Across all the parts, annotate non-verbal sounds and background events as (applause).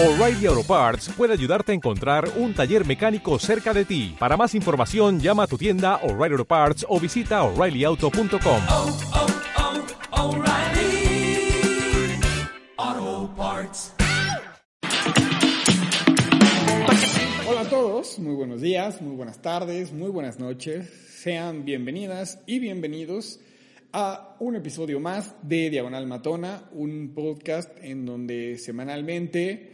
O'Reilly Auto Parts puede ayudarte a encontrar un taller mecánico cerca de ti. Para más información, llama a tu tienda O'Reilly Auto Parts o visita oreillyauto.com. oh, oh, Parts. Hola a todos, muy buenos días, muy buenas tardes, muy buenas noches. Sean bienvenidas y bienvenidos a un episodio más de Diagonal Matona, un podcast en donde semanalmente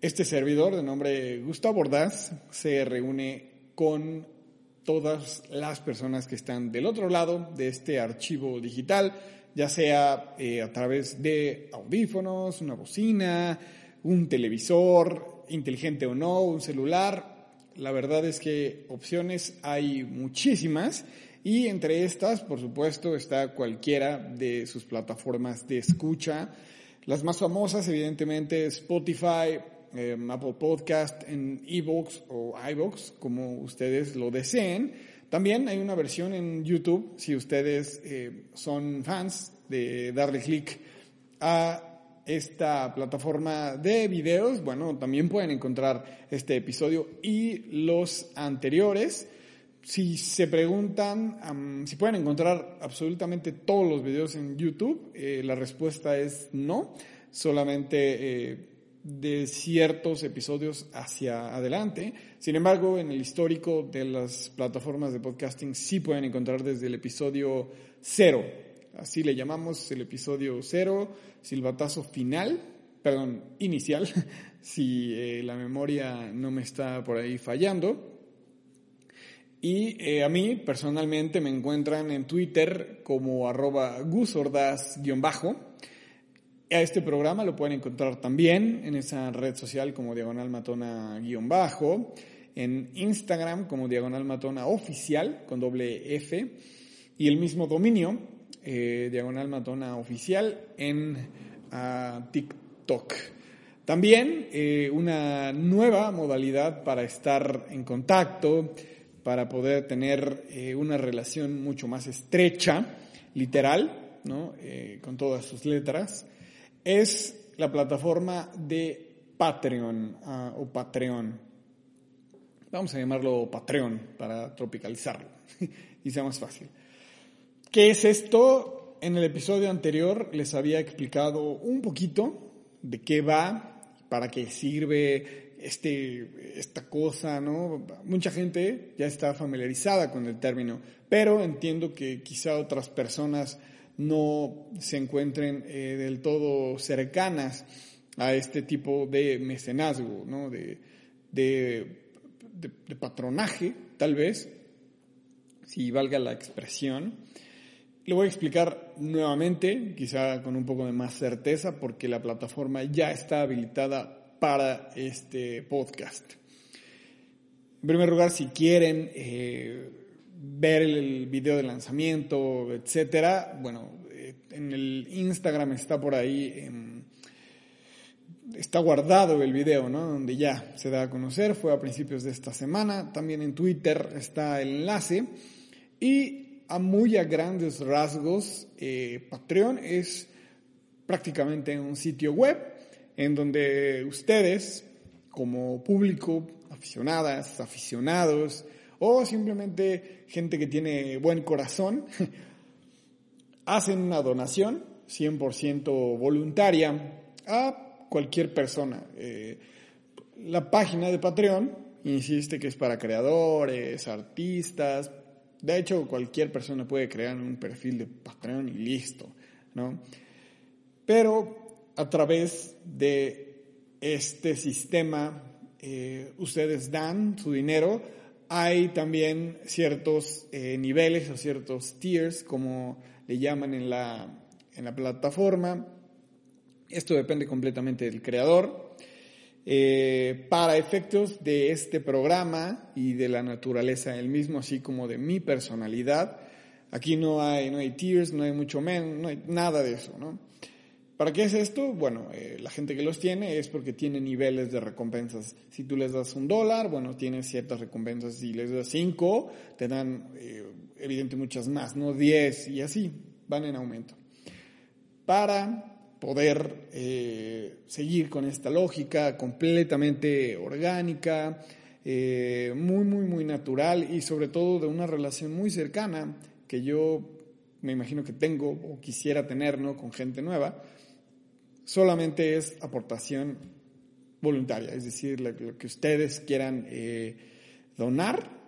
este servidor de nombre Gustavo Ordaz se reúne con todas las personas que están del otro lado de este archivo digital, ya sea eh, a través de audífonos, una bocina, un televisor, inteligente o no, un celular. La verdad es que opciones hay muchísimas y entre estas, por supuesto, está cualquiera de sus plataformas de escucha. Las más famosas, evidentemente, Spotify, eh, Apple Podcast, en eBooks o iBooks, como ustedes lo deseen. También hay una versión en YouTube, si ustedes eh, son fans de darle clic a esta plataforma de videos, bueno, también pueden encontrar este episodio y los anteriores. Si se preguntan um, si pueden encontrar absolutamente todos los videos en YouTube, eh, la respuesta es no, solamente eh, de ciertos episodios hacia adelante. Sin embargo, en el histórico de las plataformas de podcasting sí pueden encontrar desde el episodio cero. Así le llamamos el episodio cero, silbatazo final, perdón, inicial, (laughs) si eh, la memoria no me está por ahí fallando. Y eh, a mí personalmente me encuentran en Twitter como arroba gusordas-bajo. A este programa lo pueden encontrar también en esa red social como Diagonal Matona-bajo, en Instagram como Diagonal Matona Oficial con doble F y el mismo dominio, eh, Diagonal Matona Oficial en uh, TikTok. También eh, una nueva modalidad para estar en contacto, para poder tener eh, una relación mucho más estrecha, literal, ¿no? Eh, con todas sus letras, es la plataforma de Patreon uh, o Patreon. Vamos a llamarlo Patreon para tropicalizarlo (laughs) y sea más fácil. ¿Qué es esto? En el episodio anterior les había explicado un poquito de qué va, para qué sirve, este, esta cosa, ¿no? Mucha gente ya está familiarizada con el término, pero entiendo que quizá otras personas no se encuentren eh, del todo cercanas a este tipo de mecenazgo, ¿no? De, de, de, de patronaje, tal vez, si valga la expresión. Lo voy a explicar nuevamente, quizá con un poco de más certeza, porque la plataforma ya está habilitada para este podcast. En primer lugar, si quieren eh, ver el video de lanzamiento, etcétera, bueno, eh, en el Instagram está por ahí, eh, está guardado el video, ¿no? Donde ya se da a conocer, fue a principios de esta semana. También en Twitter está el enlace. Y a muy a grandes rasgos, eh, Patreon es prácticamente un sitio web en donde ustedes, como público, aficionadas, aficionados, o simplemente gente que tiene buen corazón, (laughs) hacen una donación 100% voluntaria a cualquier persona. Eh, la página de Patreon insiste que es para creadores, artistas, de hecho cualquier persona puede crear un perfil de Patreon y listo, ¿no? Pero a través de este sistema eh, ustedes dan su dinero. Hay también ciertos eh, niveles o ciertos tiers, como le llaman en la, en la plataforma. Esto depende completamente del creador. Eh, para efectos de este programa y de la naturaleza del mismo, así como de mi personalidad, aquí no hay, no hay tiers, no hay mucho menos, no hay nada de eso, ¿no? ¿Para qué es esto? Bueno, eh, la gente que los tiene es porque tiene niveles de recompensas. Si tú les das un dólar, bueno, tienes ciertas recompensas. Si les das cinco, te dan, eh, evidente, muchas más, no diez y así, van en aumento. Para poder eh, seguir con esta lógica completamente orgánica, eh, muy, muy, muy natural y sobre todo de una relación muy cercana que yo me imagino que tengo o quisiera tener ¿no? con gente nueva, solamente es aportación voluntaria, es decir, lo, que ustedes quieran eh, donar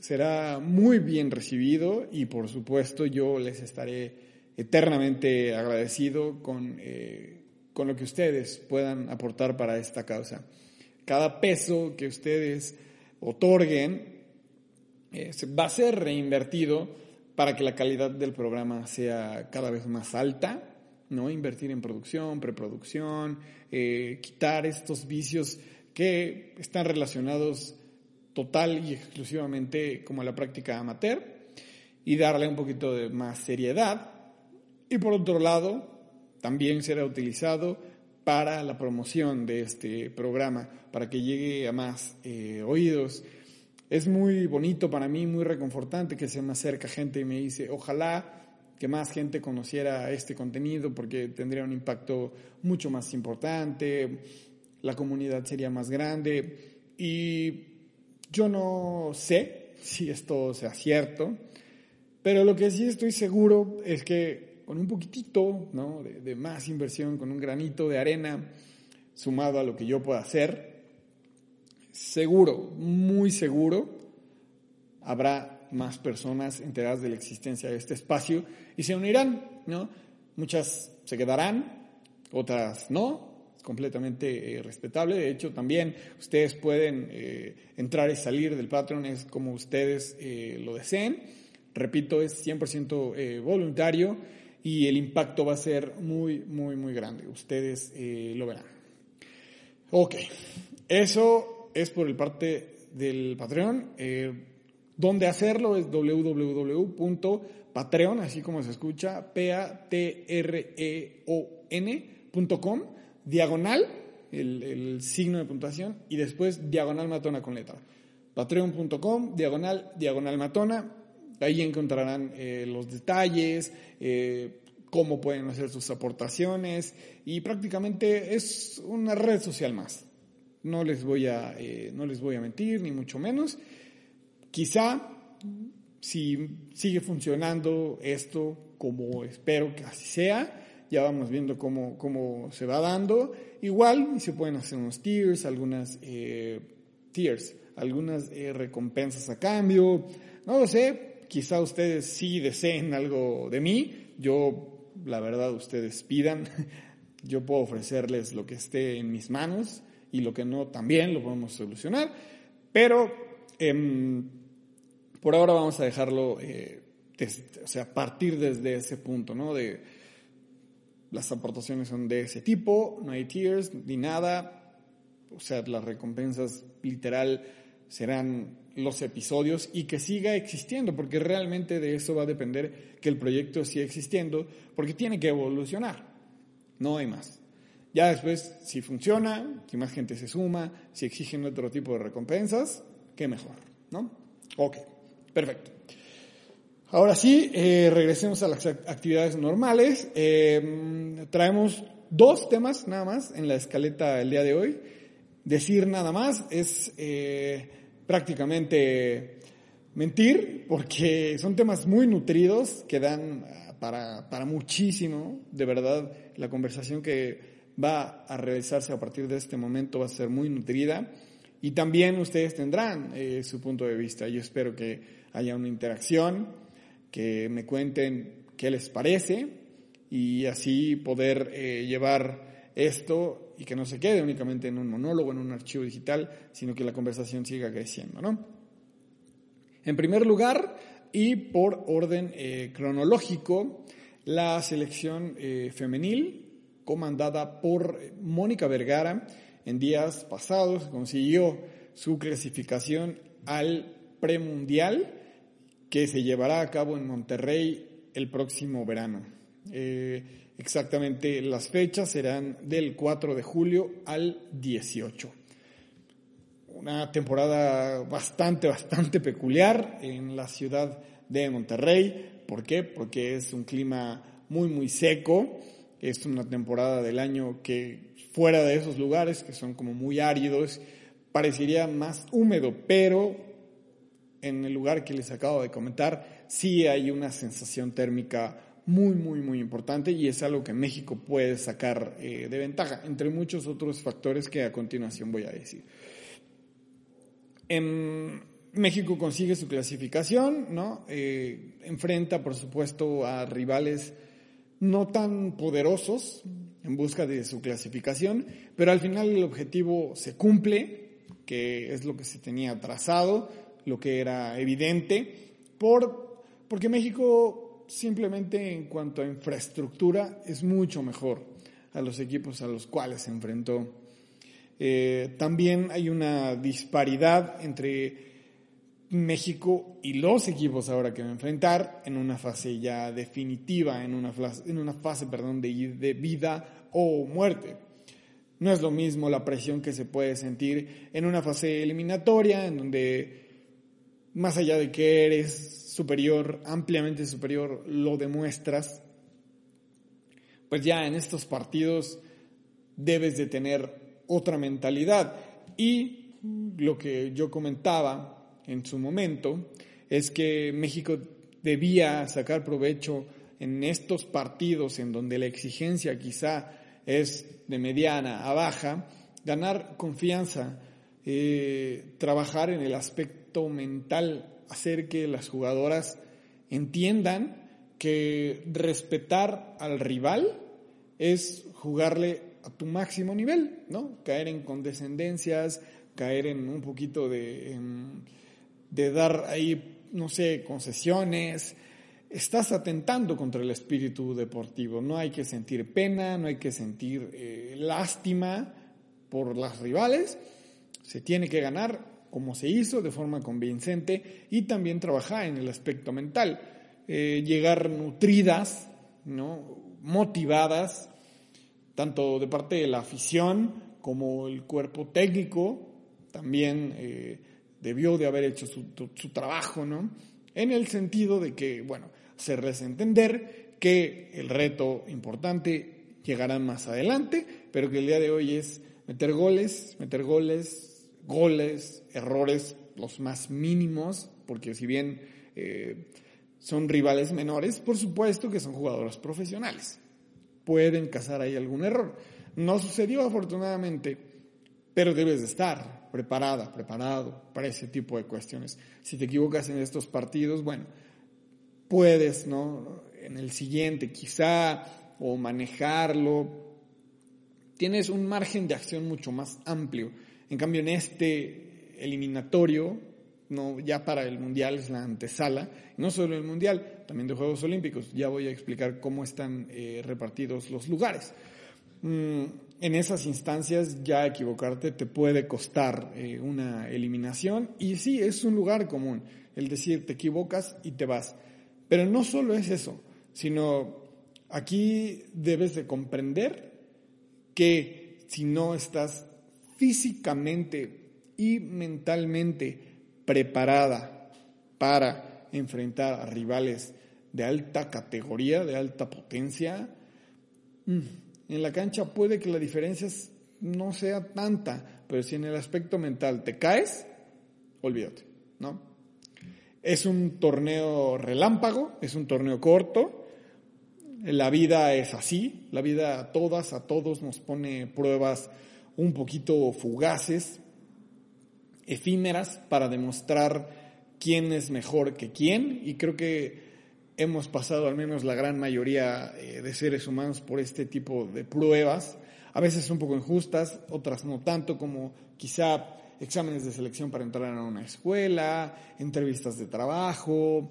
será muy bien recibido y por supuesto yo les estaré eternamente agradecido con, eh, con lo que ustedes puedan aportar para esta causa. Cada peso que ustedes otorguen eh, va a ser reinvertido para que la calidad del programa sea cada vez más alta, ¿no? Invertir en producción, preproducción, eh, quitar estos vicios que están relacionados total y exclusivamente como a la práctica amateur y darle un poquito de más seriedad. Y por otro lado, también será utilizado para la promoción de este programa, para que llegue a más eh, oídos. Es muy bonito para mí, muy reconfortante que se me acerca gente y me dice, ojalá que más gente conociera este contenido porque tendría un impacto mucho más importante, la comunidad sería más grande y yo no sé si esto sea cierto, pero lo que sí estoy seguro es que con un poquitito ¿no? de, de, más inversión, con un granito de arena sumado a lo que yo pueda hacer, seguro, muy seguro, habrá más personas enteradas de la existencia de este espacio y se unirán, ¿no? Muchas se quedarán, otras no, completamente eh, respetable. De hecho, también ustedes pueden eh, entrar y salir del Patreon, es como ustedes eh, lo deseen. Repito, es 100% eh, voluntario y el impacto va a ser muy, muy, muy grande. Ustedes lo verán. Ok, eso es por el parte del Patreon. ¿Dónde hacerlo? Es www.patreon, así como se escucha, P-A-T-R-E-O-N.com diagonal, el, el, signo de puntuación, y después diagonal matona con letra. Patreon.com, diagonal, diagonal matona. Ahí encontrarán eh, los detalles, eh, cómo pueden hacer sus aportaciones y prácticamente es una red social más. No les voy a, eh, no les voy a mentir, ni mucho menos. Quizá si sigue funcionando esto como espero que así sea, ya vamos viendo cómo, cómo se va dando. Igual se pueden hacer unos tiers, algunas eh, tiers, algunas eh, recompensas a cambio. No lo sé, quizá ustedes sí deseen algo de mí. Yo, la verdad, ustedes pidan. (laughs) Yo puedo ofrecerles lo que esté en mis manos y lo que no también lo podemos solucionar. Pero eh, por ahora vamos a dejarlo, eh, o sea, partir desde ese punto, ¿no? De, las aportaciones son de ese tipo, no hay tiers ni nada. O sea, las recompensas literal serán los episodios y que siga existiendo, porque realmente de eso va a depender que el proyecto siga existiendo, porque tiene que evolucionar. No hay más. Ya después, si funciona, si más gente se suma, si exigen otro tipo de recompensas, qué mejor, ¿no? Ok, perfecto. Ahora sí, eh, regresemos a las actividades normales. Eh, traemos dos temas nada más en la escaleta el día de hoy. Decir nada más es eh, prácticamente mentir porque son temas muy nutridos que dan para, para muchísimo. De verdad, la conversación que va a realizarse a partir de este momento va a ser muy nutrida y también ustedes tendrán eh, su punto de vista. Yo espero que haya una interacción que me cuenten qué les parece y así poder eh, llevar esto y que no se quede únicamente en un monólogo, en un archivo digital, sino que la conversación siga creciendo, ¿no? En primer lugar, y por orden eh, cronológico, la selección eh, femenil, comandada por Mónica Vergara, en días pasados consiguió su clasificación al premundial que se llevará a cabo en Monterrey el próximo verano. Eh, exactamente las fechas serán del 4 de julio al 18. Una temporada bastante, bastante peculiar en la ciudad de Monterrey. ¿Por qué? Porque es un clima muy, muy seco Es una temporada del año que fuera de esos lugares, que son como muy áridos, parecería más húmedo, pero en el lugar que les acabo de comentar, sí hay una sensación térmica muy, muy, muy importante y es algo que México puede sacar eh, de ventaja, entre muchos otros factores que a continuación voy a decir. En México consigue su clasificación, ¿no? Eh, enfrenta, por supuesto, a rivales no tan poderosos en busca de su clasificación, pero al final el objetivo se cumple, que es lo que se tenía trazado, lo que era evidente, por, porque México simplemente en cuanto a infraestructura es mucho mejor a los equipos a los cuales se enfrentó. Eh, también hay una disparidad entre México y los equipos ahora que va a enfrentar en una fase ya definitiva, en una fase, en una fase perdón, de, de vida o muerte. No es lo mismo la presión que se puede sentir en una fase eliminatoria, en donde más allá de que eres superior, ampliamente superior, lo demuestras, pues ya en estos partidos debes de tener otra mentalidad. Y lo que yo comentaba en su momento es que México debía sacar provecho en estos partidos en donde la exigencia quizá es de mediana a baja, ganar confianza, eh, trabajar en el aspecto mental, hacer que las jugadoras entiendan que respetar al rival es jugarle a tu máximo nivel, ¿no? Caer en condescendencias, caer en un poquito de, de dar ahí, no sé, concesiones. Estás atentando contra el espíritu deportivo. No hay que sentir pena, no hay que sentir eh, lástima por las rivales, se tiene que ganar como se hizo de forma convincente y también trabajar en el aspecto mental, eh, llegar nutridas, ¿no? motivadas, tanto de parte de la afición como el cuerpo técnico, también eh, debió de haber hecho su, su, trabajo, ¿no? En el sentido de que, bueno, hacerles entender que el reto importante llegará más adelante, pero que el día de hoy es meter goles, meter goles, goles, errores los más mínimos, porque si bien eh, son rivales menores, por supuesto que son jugadores profesionales. Pueden cazar ahí algún error. No sucedió afortunadamente, pero debes de estar preparada, preparado para ese tipo de cuestiones. Si te equivocas en estos partidos, bueno, puedes, ¿no? En el siguiente quizá, o manejarlo, tienes un margen de acción mucho más amplio. En cambio, en este eliminatorio, no, ya para el Mundial es la antesala, no solo el Mundial, también de Juegos Olímpicos. Ya voy a explicar cómo están eh, repartidos los lugares. Mm, en esas instancias ya equivocarte te puede costar eh, una eliminación y sí, es un lugar común el decir te equivocas y te vas. Pero no solo es eso, sino aquí debes de comprender que si no estás físicamente y mentalmente preparada para enfrentar a rivales de alta categoría, de alta potencia, mm, en la cancha puede que la diferencia no sea tanta, pero si en el aspecto mental te caes, olvídate, ¿no? Es un torneo relámpago, es un torneo corto, la vida es así, la vida a todas, a todos nos pone pruebas un poquito fugaces, efímeras, para demostrar quién es mejor que quién. Y creo que hemos pasado, al menos la gran mayoría eh, de seres humanos, por este tipo de pruebas, a veces un poco injustas, otras no tanto, como quizá exámenes de selección para entrar a una escuela, entrevistas de trabajo,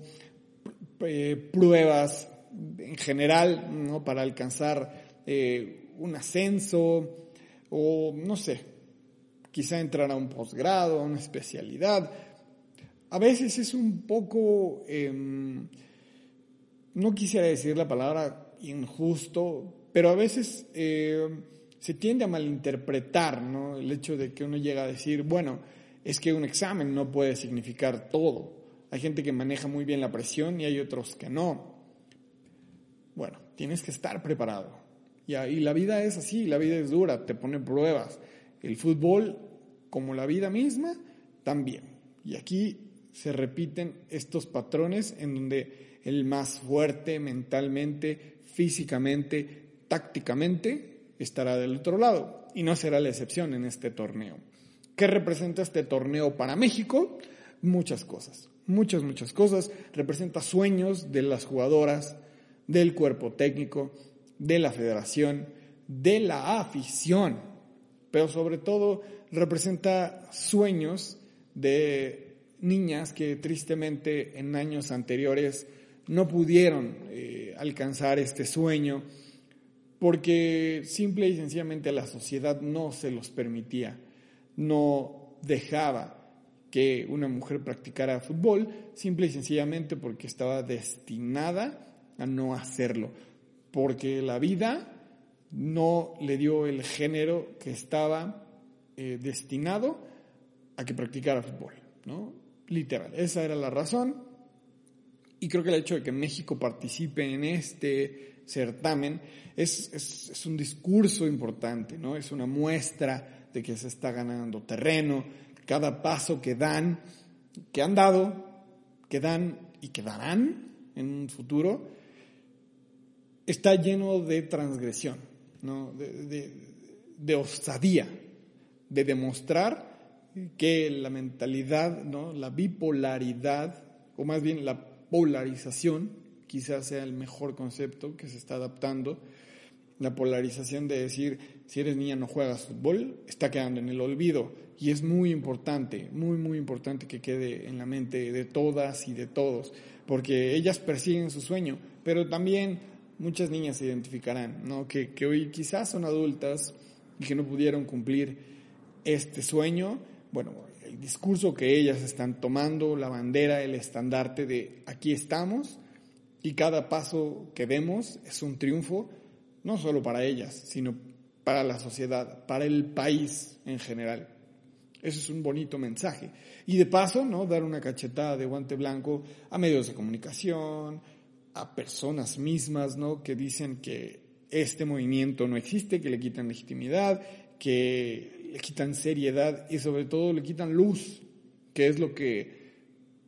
eh, pruebas en general, ¿no? Para alcanzar eh, un ascenso o, no sé, quizá entrar a un posgrado, a una especialidad. A veces es un poco, em, no quisiera decir la palabra injusto, pero a veces eh, se tiende a malinterpretar, ¿no? El hecho de que uno llega a decir, bueno, es que un examen no puede significar todo. Hay gente que maneja muy bien la presión y hay otros que no. Bueno, tienes que estar preparado. Y, la vida es así, la vida es dura, te pone pruebas. El fútbol, como la vida misma, también. Y aquí se repiten estos patrones en donde el más fuerte mentalmente, físicamente, tácticamente, estará del otro lado. Y no será la excepción en este torneo. ¿Qué representa este torneo para México? Muchas cosas, muchas, muchas cosas. Representa sueños de las jugadoras, del cuerpo técnico, de la federación, de la afición, pero sobre todo representa sueños de niñas que tristemente en años anteriores no pudieron eh, alcanzar este sueño porque simple y sencillamente la sociedad no se los permitía, no dejaba que una mujer practicara fútbol, simple y sencillamente porque estaba destinada a no hacerlo, porque la vida no le dio el género que estaba eh, destinado a que practicara fútbol, ¿no? Literal, esa era la razón. Y creo que el hecho de que México participe en este certamen es, es, un discurso importante, ¿no? Es una muestra de que se está ganando terreno, cada paso que dan, que han dado, que dan y que darán en un futuro, está lleno de transgresión, ¿no? de, de, de osadía, de demostrar que la mentalidad, ¿no? la bipolaridad, o más bien la polarización, quizás sea el mejor concepto que se está adaptando, la polarización de decir, si eres niña no juegas fútbol, está quedando en el olvido. Y es muy importante, muy, muy importante que quede en la mente de todas y de todos, porque ellas persiguen su sueño, pero también muchas niñas se identificarán, ¿no? que, que hoy quizás son adultas y que no pudieron cumplir este sueño bueno, el discurso que ellas están tomando, la bandera, el estandarte de aquí estamos y cada paso que demos es un triunfo, no solo para ellas, sino para la sociedad, para el país en general. Eso es un bonito mensaje. Y de paso, ¿no? Dar una cachetada de guante blanco a medios de comunicación, a personas mismas, ¿no? Que dicen que este movimiento no existe, que le quitan legitimidad, que le quitan seriedad y sobre todo le quitan luz, que es lo que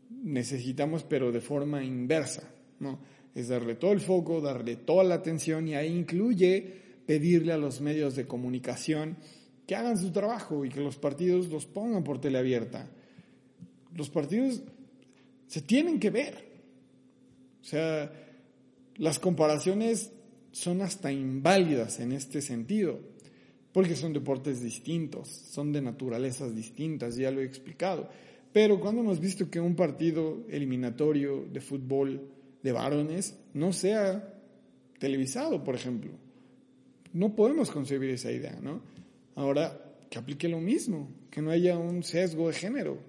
necesitamos pero de forma inversa, ¿no? Es darle todo el foco, darle toda la atención y ahí incluye pedirle a los medios de comunicación que hagan su trabajo y que los partidos los pongan por teleabierta. Los partidos se tienen que ver. O sea, las comparaciones son hasta inválidas en este sentido porque son deportes distintos, son de naturalezas distintas, ya lo he explicado. Pero cuando hemos visto que un partido eliminatorio de fútbol de varones no sea televisado, por ejemplo, no podemos concebir esa idea, ¿no? Ahora, que aplique lo mismo, que no haya un sesgo de género,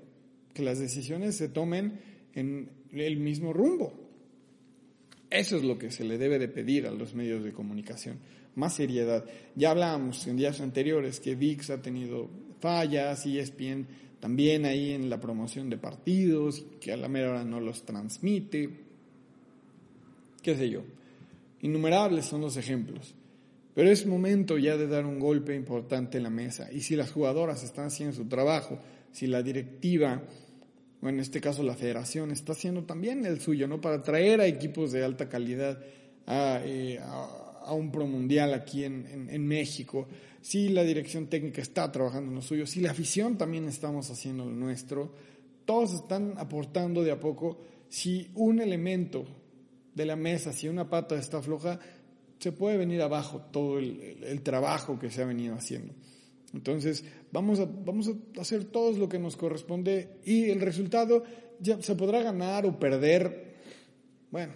que las decisiones se tomen en el mismo rumbo. Eso es lo que se le debe de pedir a los medios de comunicación más seriedad. Ya hablábamos en días anteriores que VIX ha tenido fallas, y ESPN también ahí en la promoción de partidos, que a la mera hora no los transmite, qué sé yo. Innumerables son los ejemplos. Pero es momento ya de dar un golpe importante en la mesa. Y si las jugadoras están haciendo su trabajo, si la directiva, o en este caso la federación, está haciendo también el suyo, ¿no? Para traer a equipos de alta calidad a, eh, un pro mundial aquí en, México, si la dirección técnica está trabajando en lo suyo, si la afición también estamos haciendo lo nuestro, todos están aportando de a poco. Si un elemento de la mesa, si una pata está floja, se puede venir abajo todo el, trabajo que se ha venido haciendo. Entonces, vamos a, vamos a hacer todo lo que nos corresponde y el resultado ya se podrá ganar o perder. Bueno,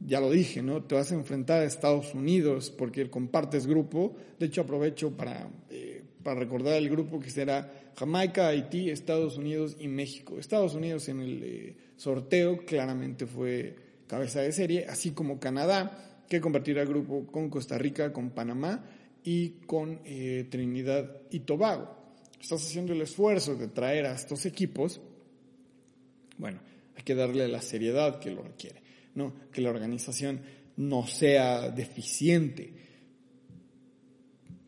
ya lo dije, ¿no? Te vas a enfrentar a Estados Unidos porque compartes grupo. De hecho, aprovecho para, eh, para recordar el grupo que será Jamaica, Haití, Estados Unidos y México. Estados Unidos en el eh, sorteo claramente fue cabeza de serie, así como Canadá, que compartirá grupo con Costa Rica, con Panamá y con eh, Trinidad y Tobago. Estás haciendo el esfuerzo de traer a estos equipos. Bueno, hay que darle la seriedad que lo requiere. ¿no? que la organización no sea deficiente.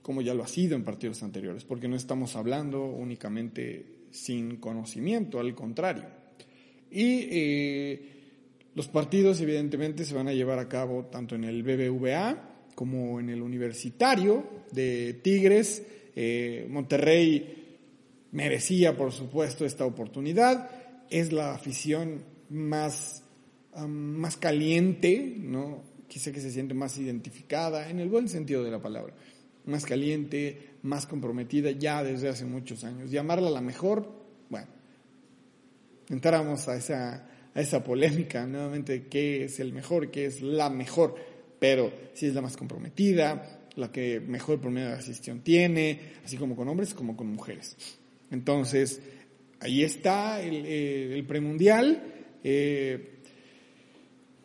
como ya lo ha sido en partidos anteriores, porque no estamos hablando únicamente sin conocimiento, al contrario. Y eh, los partidos evidentemente se van a llevar a cabo tanto en el BBVA como en el universitario de Tigres. Eh, Monterrey merecía, por supuesto, esta oportunidad. Es la afición más, más caliente, ¿no? Quizá que se siente más identificada, en el buen sentido de la palabra. Más caliente, más comprometida ya desde hace muchos años. Llamarla la mejor, bueno, entramos a esa, a esa polémica nuevamente, qué es el mejor, qué es la mejor pero si es la más comprometida, la que mejor promedio de asistión tiene, así como con hombres como con mujeres. Entonces, ahí está el, eh, premundial. Eh,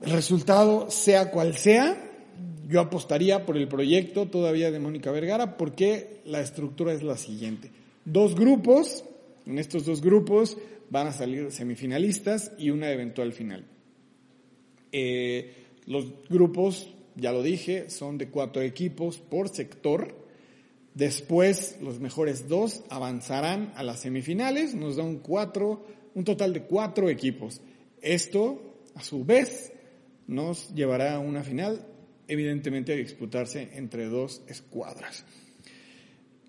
el resultado, sea cual sea, yo apostaría por el proyecto todavía de Mónica Vergara porque la estructura es la siguiente. Dos grupos, en estos dos grupos van a salir semifinalistas y una eventual final. Eh, los grupos ya lo dije, son de cuatro equipos por sector. Después los mejores dos avanzarán a las semifinales, nos da un, cuatro, un total de cuatro equipos. Esto, a su vez, nos llevará a una final, evidentemente a disputarse entre dos escuadras.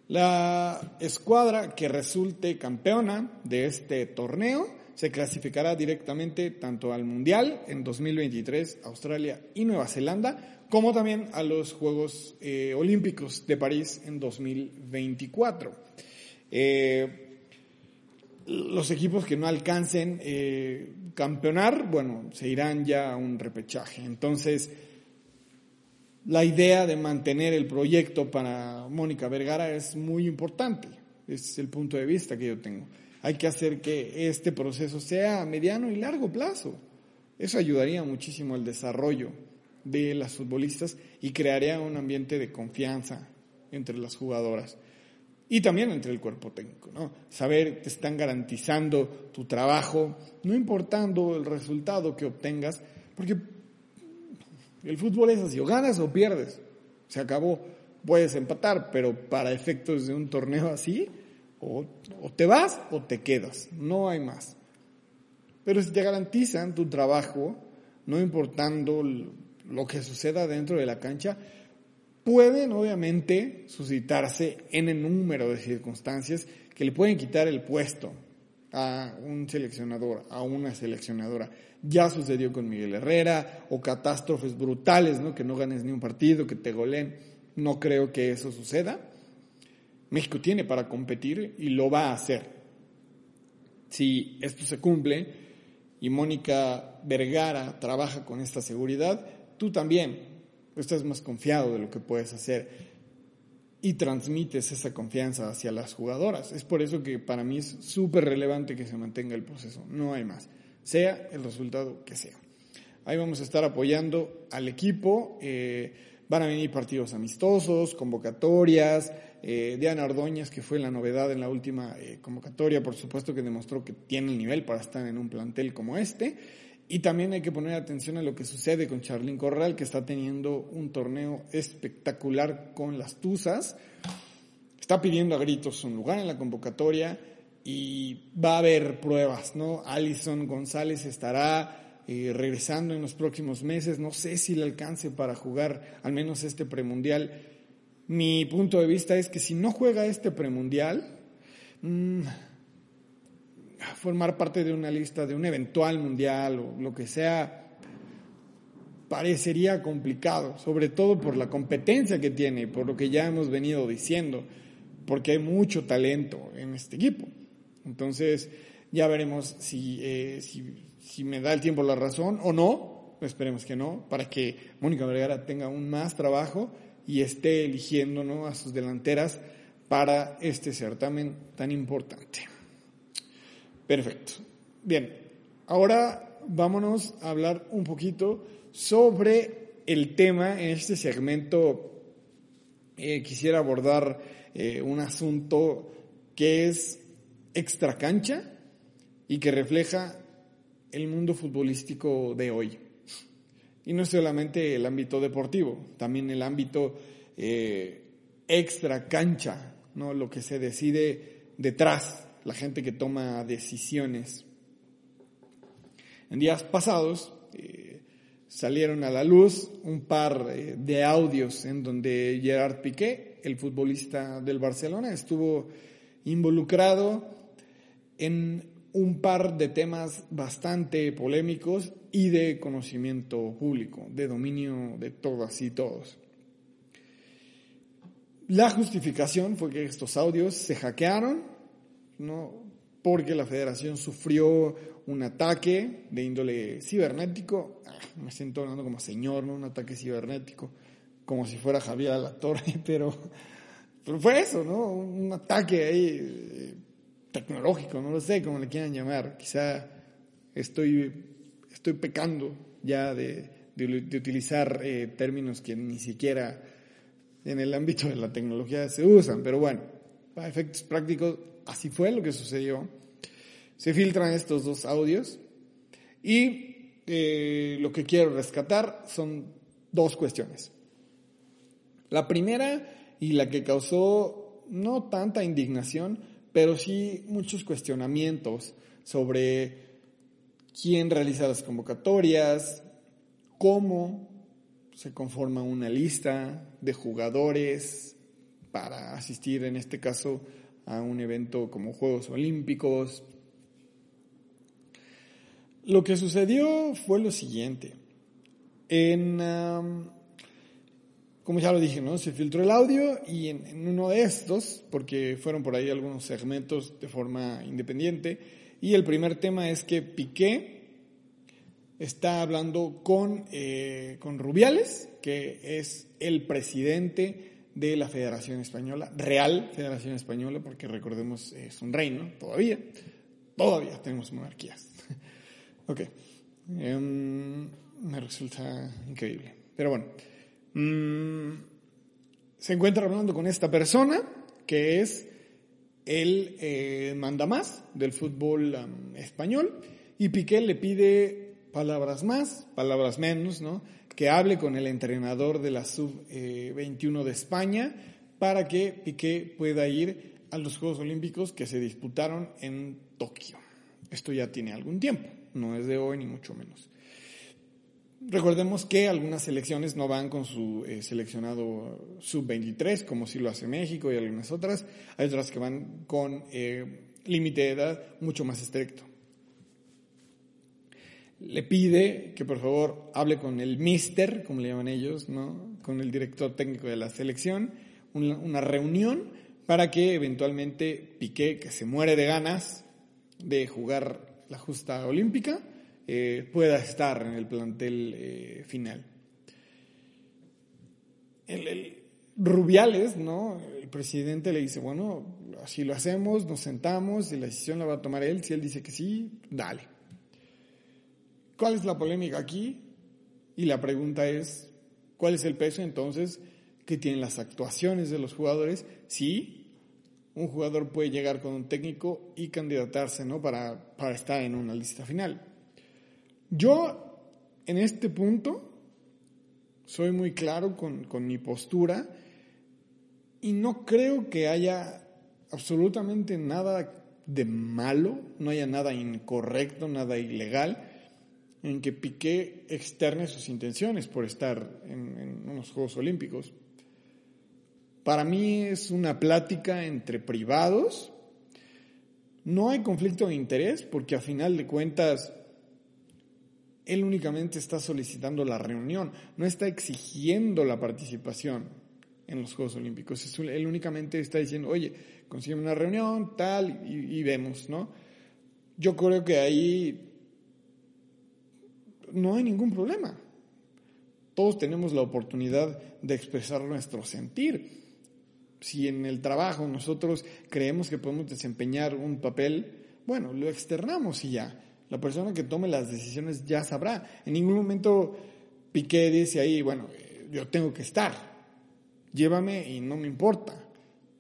La escuadra que resulte campeona de este torneo se clasificará directamente tanto al Mundial en 2023, Australia y Nueva Zelanda, como también a los Juegos eh, Olímpicos de París en 2024. Eh, los equipos que no alcancen eh, campeonar, bueno, se irán ya a un repechaje. Entonces, la idea de mantener el proyecto para Mónica Vergara es muy importante. Es el punto de vista que yo tengo. Hay que hacer que este proceso sea a mediano y largo plazo. Eso ayudaría muchísimo al desarrollo de las futbolistas y crearía un ambiente de confianza entre las jugadoras y también entre el cuerpo técnico, ¿no? Saber que están garantizando tu trabajo, no importando el resultado que obtengas, porque el fútbol es así, o ganas o pierdes, se acabó, puedes empatar, pero para efectos de un torneo así, o, te vas o te quedas, no hay más. Pero si te garantizan tu trabajo, no importando lo que suceda dentro de la cancha, pueden obviamente suscitarse en el número de circunstancias que le pueden quitar el puesto a un seleccionador, a una seleccionadora. Ya sucedió con Miguel Herrera o catástrofes brutales, ¿no? Que no ganes ni un partido, que te goleen. No creo que eso suceda. México tiene para competir y lo va a hacer. Si esto se cumple y Mónica Vergara trabaja con esta seguridad, tú también estás más confiado de lo que puedes hacer y transmites esa confianza hacia las jugadoras. Es por eso que para mí es súper relevante que se mantenga el proceso, no hay más, sea el resultado que sea. Ahí vamos a estar apoyando al equipo, eh, van a venir partidos amistosos, convocatorias, eh, Diana Ordóñez, que fue la novedad en la última eh, convocatoria, por supuesto que demostró que tiene el nivel para estar en un plantel como este. Y también hay que poner atención a lo que sucede con Charlín Corral, que está teniendo un torneo espectacular con las Tuzas. Está pidiendo a gritos un lugar en la convocatoria y va a haber pruebas, ¿no? Alison González estará eh, regresando en los próximos meses. No sé si le alcance para jugar al menos este premundial. Mi punto de vista es que si no juega este premundial, mmm, formar parte de una lista de un eventual mundial o lo que sea, parecería complicado, sobre todo por la competencia que tiene, por lo que ya hemos venido diciendo, porque hay mucho talento en este equipo. Entonces, ya veremos si, eh, si, si me da el tiempo la razón o no, esperemos que no, para que Mónica Vergara tenga aún más trabajo y esté eligiendo a sus delanteras para este certamen tan importante. Perfecto. Bien, ahora vámonos a hablar un poquito sobre el tema. En este segmento eh, quisiera abordar eh, un asunto que es extracancha y que refleja el mundo futbolístico de hoy. Y no solamente el ámbito deportivo, también el ámbito eh, extra cancha, ¿no? Lo que se decide detrás, la gente que toma decisiones. En días pasados eh, salieron a la luz un par eh, de audios en donde Gerard Piqué, el futbolista del Barcelona, estuvo involucrado en un par de temas bastante polémicos y de conocimiento público, de dominio de todas y todos. La justificación fue que estos audios se hackearon, ¿no? porque la federación sufrió un ataque de índole cibernético. Ah, me siento hablando como señor, ¿no? Un ataque cibernético, como si fuera Javier la Torre, pero, (laughs) pero fue eso, ¿no? Un ataque ahí eh, tecnológico, no lo sé cómo le quieran llamar. Quizá estoy, estoy pecando ya de, de, utilizar eh, términos que ni siquiera en el ámbito de la tecnología se usan, pero bueno, para efectos prácticos, así fue lo que sucedió. Se filtran estos dos audios y eh, lo que quiero rescatar son dos cuestiones. La primera y la que causó no tanta indignación, pero sí muchos cuestionamientos sobre quién realiza las convocatorias, cómo se conforma una lista de jugadores para asistir, en este caso, a un evento como Juegos Olímpicos. Lo que sucedió fue lo siguiente. En, como ya lo dije, ¿no? Se filtró el audio y en, en, uno de estos, porque fueron por ahí algunos segmentos de forma independiente, y el primer tema es que Piqué está hablando con, eh, con Rubiales, que es el presidente de la Federación Española, Real Federación Española, porque recordemos es un reino todavía, todavía tenemos monarquías. (laughs) ok, em, me resulta increíble, pero bueno, mm, se encuentra hablando con esta persona que es el eh, mandamás del fútbol español y Piqué le pide palabras más, palabras menos, ¿no? Que hable con el entrenador de la sub-21 de España para que Piqué pueda ir a los Juegos Olímpicos que se disputaron en Tokio. Esto ya tiene algún tiempo, no es de hoy ni mucho menos. Recordemos que algunas selecciones no van con su eh, seleccionado sub-23, como si lo hace México y algunas otras. Hay otras que van con eh, límite de edad mucho más estricto le pide que por favor hable con el mister, como le llaman ellos, ¿no? con el director técnico de la selección, una, reunión para que eventualmente Piqué, que se muere de ganas de jugar la justa olímpica, eh, pueda estar en el plantel eh, final. El, Rubiales, ¿no? El presidente le dice, bueno, así lo hacemos, nos sentamos y la decisión la va a tomar él. Si él dice que sí, dale. ¿Cuál es la polémica aquí? Y la pregunta es, ¿cuál es el peso entonces que tienen las actuaciones de los jugadores? Sí, un jugador puede llegar con un técnico y candidatarse ¿no? para, para estar en una lista final. Yo, en este punto, soy muy claro con, con mi postura y no creo que haya absolutamente nada de malo, no haya nada incorrecto, nada ilegal en que Piqué externe sus intenciones por estar en, unos Juegos Olímpicos. Para mí es una plática entre privados. No hay conflicto de interés porque a final de cuentas él únicamente está solicitando la reunión, no está exigiendo la participación en los Juegos Olímpicos. Él únicamente está diciendo, oye, consígueme una reunión, tal, y, y vemos, ¿no? Yo creo que ahí no hay ningún problema. Todos tenemos la oportunidad de expresar nuestro sentir. Si en el trabajo nosotros creemos que podemos desempeñar un papel, bueno, lo externamos y ya. La persona que tome las decisiones ya sabrá. En ningún momento Piqué dice ahí, bueno, yo tengo que estar. Llévame y no me importa.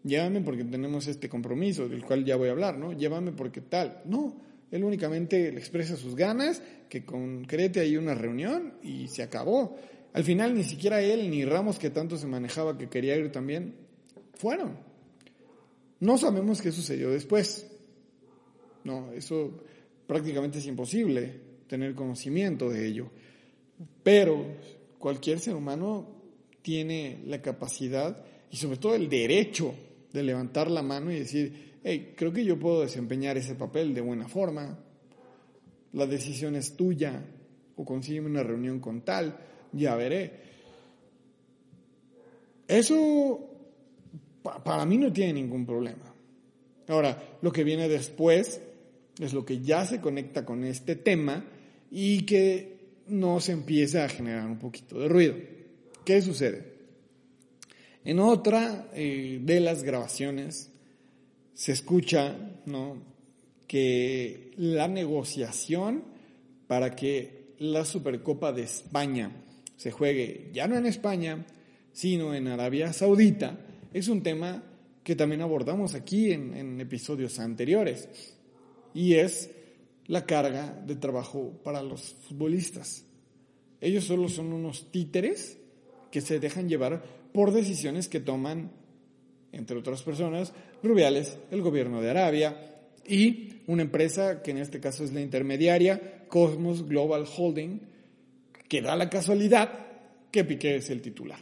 Llévame porque tenemos este compromiso del cual ya voy a hablar, ¿no? Llévame porque tal. No, él únicamente le expresa sus ganas, que concrete ahí una reunión y se acabó. Al final ni siquiera él ni Ramos, que tanto se manejaba que quería ir también, fueron. No sabemos qué sucedió después. No, eso prácticamente es imposible tener conocimiento de ello. Pero cualquier ser humano tiene la capacidad y sobre todo el derecho de levantar la mano y decir, hey, creo que yo puedo desempeñar ese papel de buena forma, la decisión es tuya, o consígueme una reunión con tal, ya veré. Eso para mí no tiene ningún problema. Ahora, lo que viene después es lo que ya se conecta con este tema y que nos empieza a generar un poquito de ruido. ¿Qué sucede? En otra eh, de las grabaciones se escucha ¿no? que la negociación para que la Supercopa de España se juegue ya no en España, sino en Arabia Saudita, es un tema que también abordamos aquí en, en episodios anteriores, y es la carga de trabajo para los futbolistas. Ellos solo son unos títeres que se dejan llevar por decisiones que toman, entre otras personas, Rubiales, el gobierno de Arabia y una empresa que en este caso es la intermediaria, Cosmos Global Holding, que da la casualidad que Piqué es el titular.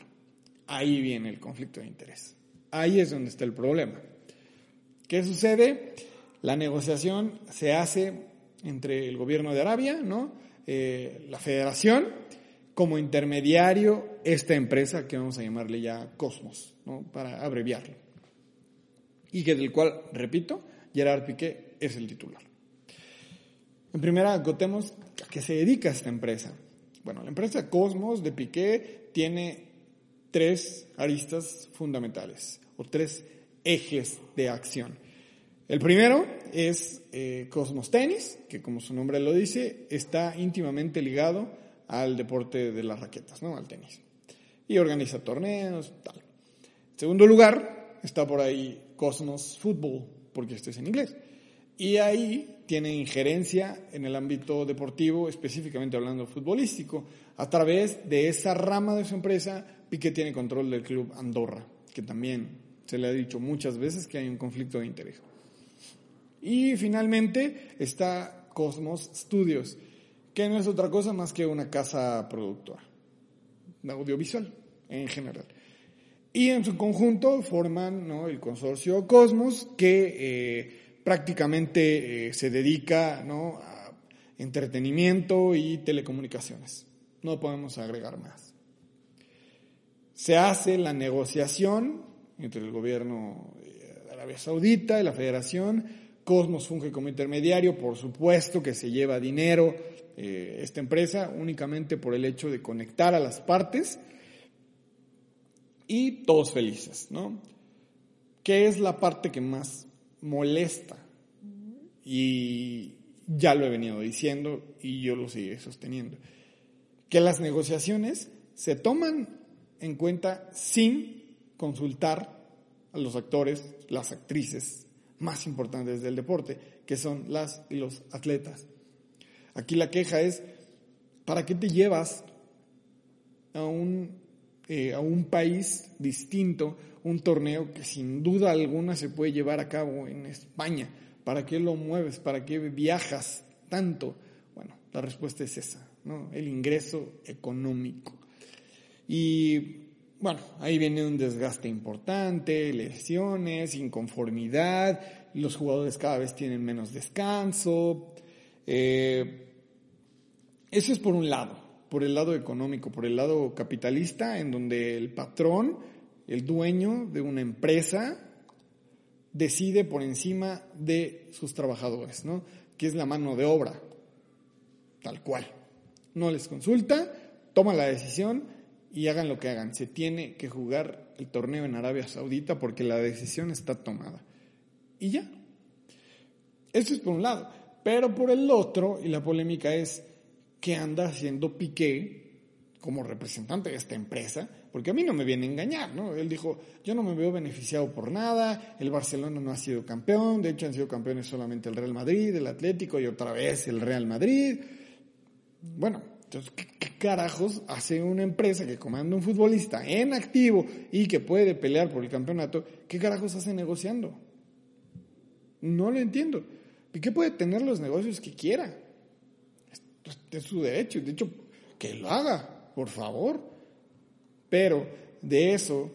Ahí viene el conflicto de interés. Ahí es donde está el problema. ¿Qué sucede? La negociación se hace entre el gobierno de Arabia, ¿no? Eh, la federación, como intermediario, esta empresa que vamos a llamarle ya Cosmos, ¿no? para abreviarlo. Y que del cual, repito, Gerard Piqué es el titular. En primera, acotemos a qué se dedica esta empresa. Bueno, la empresa Cosmos de Piqué tiene tres aristas fundamentales o tres ejes de acción. El primero es eh, Cosmos Tenis, que como su nombre lo dice, está íntimamente ligado al deporte de las raquetas, ¿no? al tenis. Y organiza torneos, tal. En segundo lugar, está por ahí Cosmos Football, porque este es en inglés. Y ahí tiene injerencia en el ámbito deportivo, específicamente hablando futbolístico. A través de esa rama de su empresa, Piqué tiene control del club Andorra, que también se le ha dicho muchas veces que hay un conflicto de interés. Y finalmente está Cosmos Studios, que no es otra cosa más que una casa productora, audiovisual en general. Y en su conjunto forman el consorcio Cosmos, que eh, prácticamente eh, se dedica a entretenimiento y telecomunicaciones. No podemos agregar más. Se hace la negociación entre el gobierno de Arabia Saudita y la Federación. Cosmos funge como intermediario, por supuesto que se lleva dinero eh, esta empresa únicamente por el hecho de conectar a las partes y todos felices, ¿no? ¿Qué es la parte que más molesta? Y ya lo he venido diciendo y yo lo sigo sosteniendo. Que las negociaciones se toman en cuenta sin consultar a los actores, las actrices más importantes del deporte, que son las y los atletas. Aquí la queja es, ¿para qué te llevas a un eh, a un país distinto un torneo que sin duda alguna se puede llevar a cabo en España. ¿Para qué lo mueves? ¿Para qué viajas tanto? Bueno, la respuesta es esa, ¿no? El ingreso económico. Y bueno, ahí viene un desgaste importante, lesiones, inconformidad, los jugadores cada vez tienen menos descanso. Eh, eso es por un lado por el lado económico, por el lado capitalista, en donde el patrón, el dueño de una empresa, decide por encima de sus trabajadores, ¿no? Que es la mano de obra, tal cual. No les consulta, toma la decisión y hagan lo que hagan. Se tiene que jugar el torneo en Arabia Saudita porque la decisión está tomada. Y ya. Eso es por un lado. Pero por el otro, y la polémica es, ¿qué anda haciendo Piqué como representante de esta empresa? Porque a mí no me viene a engañar, ¿no? Él dijo, yo no me veo beneficiado por nada, el Barcelona no ha sido campeón, de hecho han sido campeones solamente el Real Madrid, el Atlético y otra vez el Real Madrid. Bueno, Entonces, ¿qué, carajos hace una empresa que comanda un futbolista en activo y que puede pelear por el campeonato? ¿Qué carajos hace negociando? No lo entiendo. ¿Y qué puede tener los negocios que quiera? Es, es su derecho. De hecho, que lo haga, por favor. Pero de eso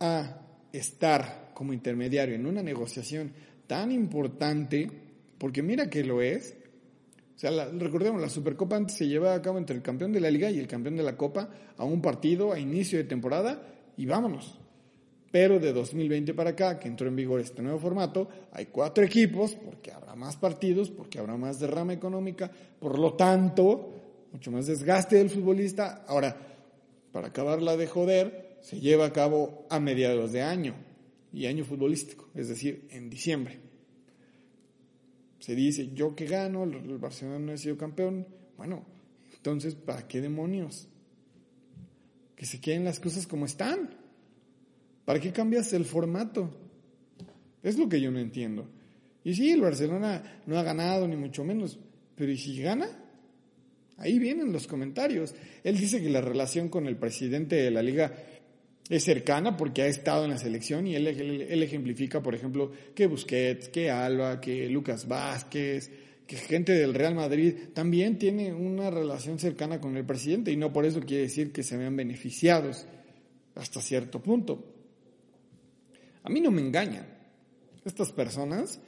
a estar como intermediario en una negociación tan importante, porque mira que lo es, o sea, la- recordemos, la Supercopa antes se llevaba a cabo entre el campeón de la liga y el campeón de la Copa a un partido a inicio de temporada y vámonos. Pero de 2020 para acá, que entró en vigor este nuevo formato, hay cuatro equipos, porque habrá más partidos, porque habrá más derrama económica, por lo tanto, mucho más desgaste del futbolista. Ahora, para acabarla de joder, se lleva a cabo a mediados de año y año futbolístico, es decir, en diciembre. Se dice, yo que gano, el el Barcelona no ha sido campeón. Bueno, entonces, ¿para qué demonios? Que se queden las cosas como están. ¿Para qué cambias el formato? Es lo que yo no entiendo. Y sí, el Barcelona no ha ganado, ni mucho menos. Pero ¿y si gana? Ahí vienen los comentarios. Él dice que la relación con el presidente de la liga es cercana porque ha estado en la selección y él, él- ejemplifica, por ejemplo, que Busquets, que Alba, que Lucas Vázquez, que gente del Real Madrid también tiene una relación cercana con el presidente y no por eso quiere decir que se vean beneficiados hasta cierto punto. A mí no me engañan. Estas personas,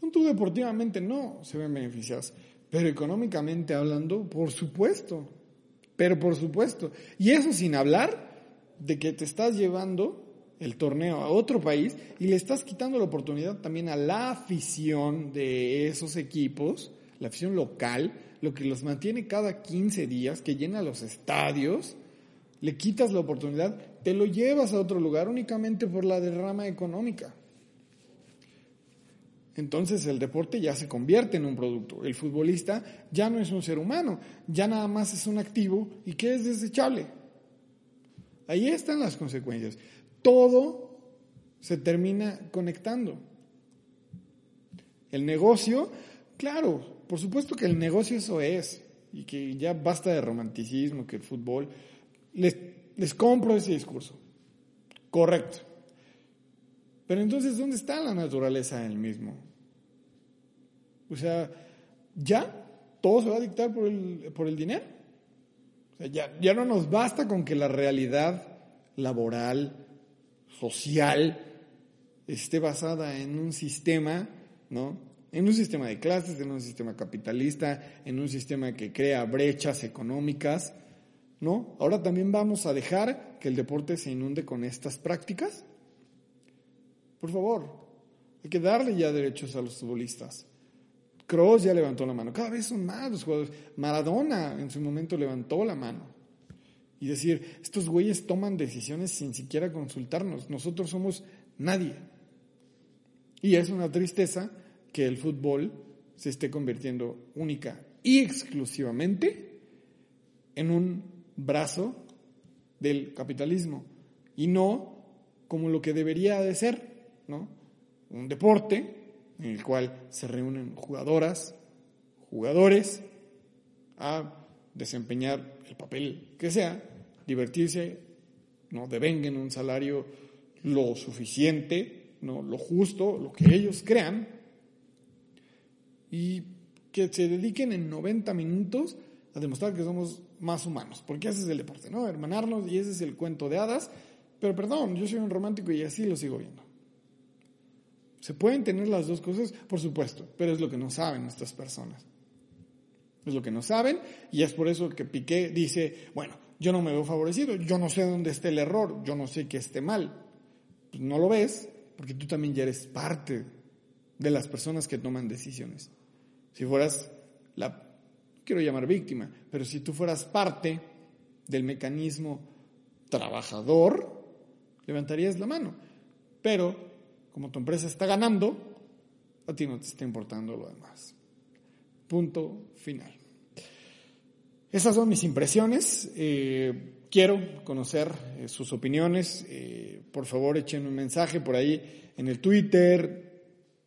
punto deportivamente no se ven beneficiadas, pero económicamente hablando, por supuesto. Pero por supuesto. Y eso sin hablar de que te estás llevando el torneo a otro país y le estás quitando la oportunidad también a la afición de esos equipos, la afición local, lo que los mantiene cada 15 días, que llena los estadios, le quitas la oportunidad, te lo llevas a otro lugar únicamente por la derrama económica. Entonces el deporte ya se convierte en un producto. El futbolista ya no es un ser humano, ya nada más es un activo y que es desechable. Ahí están las consecuencias. Todo se termina conectando. El negocio, claro, por supuesto que el negocio eso es, y que ya basta de romanticismo, que el fútbol, les, les compro ese discurso. Correcto. Pero entonces, ¿dónde está la naturaleza del mismo? O sea, ya todo se va a dictar por el, por el dinero. Ya, ya no nos basta con que la realidad laboral, social, esté basada en un sistema, ¿no? En un sistema de clases, en un sistema capitalista, en un sistema que crea brechas económicas, ¿no? Ahora también vamos a dejar que el deporte se inunde con estas prácticas. Por favor, hay que darle ya derechos a los futbolistas. Kroos ya levantó la mano. Cada vez son más los jugadores. Maradona en su momento levantó la mano. Y decir, estos güeyes toman decisiones sin siquiera consultarnos. Nosotros somos nadie. Y es una tristeza que el fútbol se esté convirtiendo única y exclusivamente en un brazo del capitalismo y no como lo que debería de ser, ¿no? Un deporte en el cual se reúnen jugadoras, jugadores a desempeñar el papel que sea, divertirse, no devenguen un salario lo suficiente, no lo justo, lo que ellos crean y que se dediquen en 90 minutos a demostrar que somos más humanos, porque ese es el deporte, ¿no? Hermanarnos y ese es el cuento de hadas, pero perdón, yo soy un romántico y así lo sigo viendo. ¿Se pueden tener las dos cosas? Por supuesto, pero es lo que no saben estas personas. Es lo que no saben y es por eso que Piqué dice, bueno, yo no me veo favorecido, yo no sé dónde está el error, yo no sé que esté mal. Pues no lo ves porque tú también ya eres parte de las personas que toman decisiones. Si fueras la, quiero llamar víctima, pero si tú fueras parte del mecanismo trabajador, levantarías la mano. Pero como tu empresa está ganando, a ti no te está importando lo demás. Punto final. Esas son mis impresiones. Eh, quiero conocer eh, sus opiniones. Eh, por favor, echen un mensaje por ahí en el Twitter,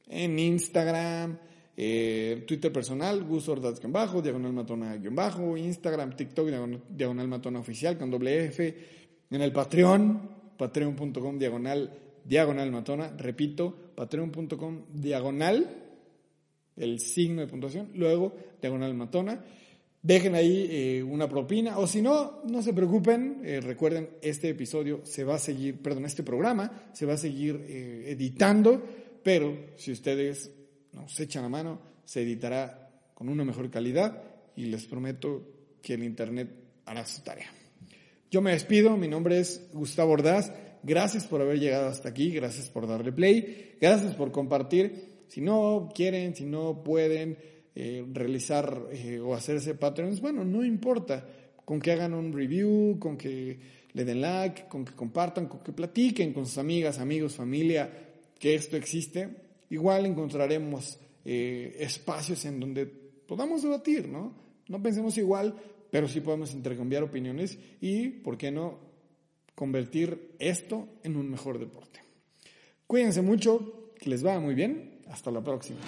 en Instagram, Twitter personal, bajo diagonal matona Instagram, TikTok, diagonal matona oficial con doble F, en el Patreon, patreon.com diagonal, diagonal matona, repito, patreon.com diagonal, el signo de puntuación, luego diagonal matona. Dejen ahí eh, una propina o si no, no se preocupen, eh, recuerden, este episodio se va a seguir, perdón, este programa se va a seguir eh, editando, pero si ustedes nos echan la mano, se editará con una mejor calidad y les prometo que el Internet hará su tarea. Yo me despido, mi nombre es Gustavo Ordaz, gracias por haber llegado hasta aquí, gracias por darle play, gracias por compartir. Si no quieren, si no pueden, eh, realizar eh, o hacerse Patreons, bueno, no importa, con que hagan un review, con que le den like, con que compartan, con que platiquen con sus amigas, amigos, familia, que esto existe, igual encontraremos eh, espacios en donde podamos debatir, ¿no? No pensemos igual, pero sí podemos intercambiar opiniones y, ¿por qué no?, convertir esto en un mejor deporte. Cuídense mucho, que les vaya muy bien. Hasta la próxima.